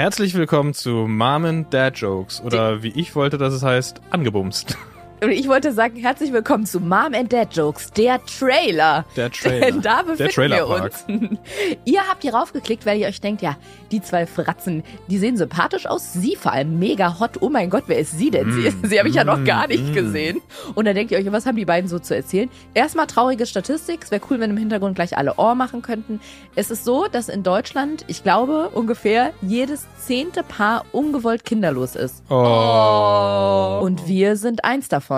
Herzlich willkommen zu and Dad Jokes oder wie ich wollte, dass es heißt, angebumst. Und ich wollte sagen, herzlich willkommen zu Mom and Dad Jokes, der Trailer. Der Trailer. Denn da befinden Der wir uns. Ihr habt hier raufgeklickt, weil ihr euch denkt, ja, die zwei Fratzen, die sehen sympathisch aus. Sie vor allem mega hot. Oh mein Gott, wer ist sie denn? Sie, sie habe ich ja noch gar nicht gesehen. Und dann denkt ihr euch, was haben die beiden so zu erzählen? Erstmal traurige Statistik. Es wäre cool, wenn im Hintergrund gleich alle Ohr machen könnten. Es ist so, dass in Deutschland, ich glaube, ungefähr jedes zehnte Paar ungewollt kinderlos ist. Oh. Und wir sind eins davon.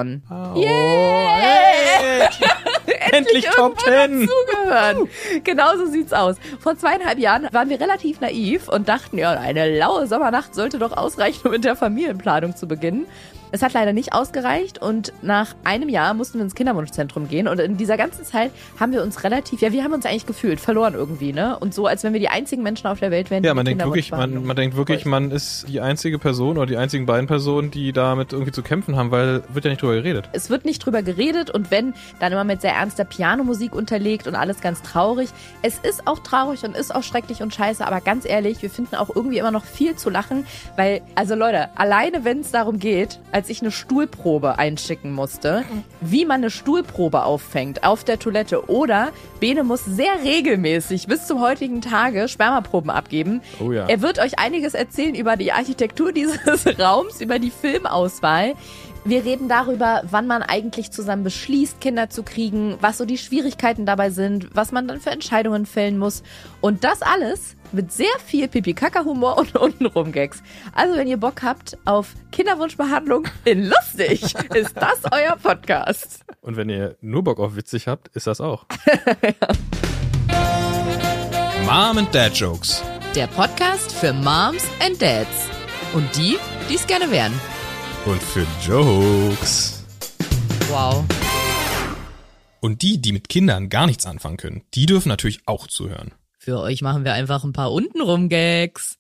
Yeah! Endlich Top irgendwo 10! Dazugehören. Genau so sieht's aus. Vor zweieinhalb Jahren waren wir relativ naiv und dachten, ja, eine laue Sommernacht sollte doch ausreichen, um mit der Familienplanung zu beginnen. Es hat leider nicht ausgereicht und nach einem Jahr mussten wir ins Kinderwunschzentrum gehen und in dieser ganzen Zeit haben wir uns relativ, ja, wir haben uns eigentlich gefühlt, verloren irgendwie, ne? Und so, als wenn wir die einzigen Menschen auf der Welt wären, die Ja, man denkt wirklich, man, man denkt wirklich, man ist die einzige Person oder die einzigen beiden Personen, die damit irgendwie zu kämpfen haben, weil wird ja nicht drüber geredet. Es wird nicht drüber geredet und wenn, dann immer mit sehr ernster Pianomusik unterlegt und alles ganz traurig. Es ist auch traurig und ist auch schrecklich und scheiße, aber ganz ehrlich, wir finden auch irgendwie immer noch viel zu lachen, weil, also Leute, alleine wenn es darum geht, als ich eine Stuhlprobe einschicken musste, wie man eine Stuhlprobe auffängt auf der Toilette oder Bene muss sehr regelmäßig bis zum heutigen Tage Spermaproben abgeben. Oh ja. Er wird euch einiges erzählen über die Architektur dieses Raums, über die Filmauswahl. Wir reden darüber, wann man eigentlich zusammen beschließt, Kinder zu kriegen, was so die Schwierigkeiten dabei sind, was man dann für Entscheidungen fällen muss. Und das alles mit sehr viel Pipi-Kaka-Humor und untenrum Gags. Also, wenn ihr Bock habt auf Kinderwunschbehandlung in lustig, ist das euer Podcast. Und wenn ihr nur Bock auf witzig habt, ist das auch. Mom and Dad Jokes. Der Podcast für Moms and Dads. Und die, die es gerne wären. Und für Jokes. Wow. Und die, die mit Kindern gar nichts anfangen können, die dürfen natürlich auch zuhören. Für euch machen wir einfach ein paar untenrum Gags.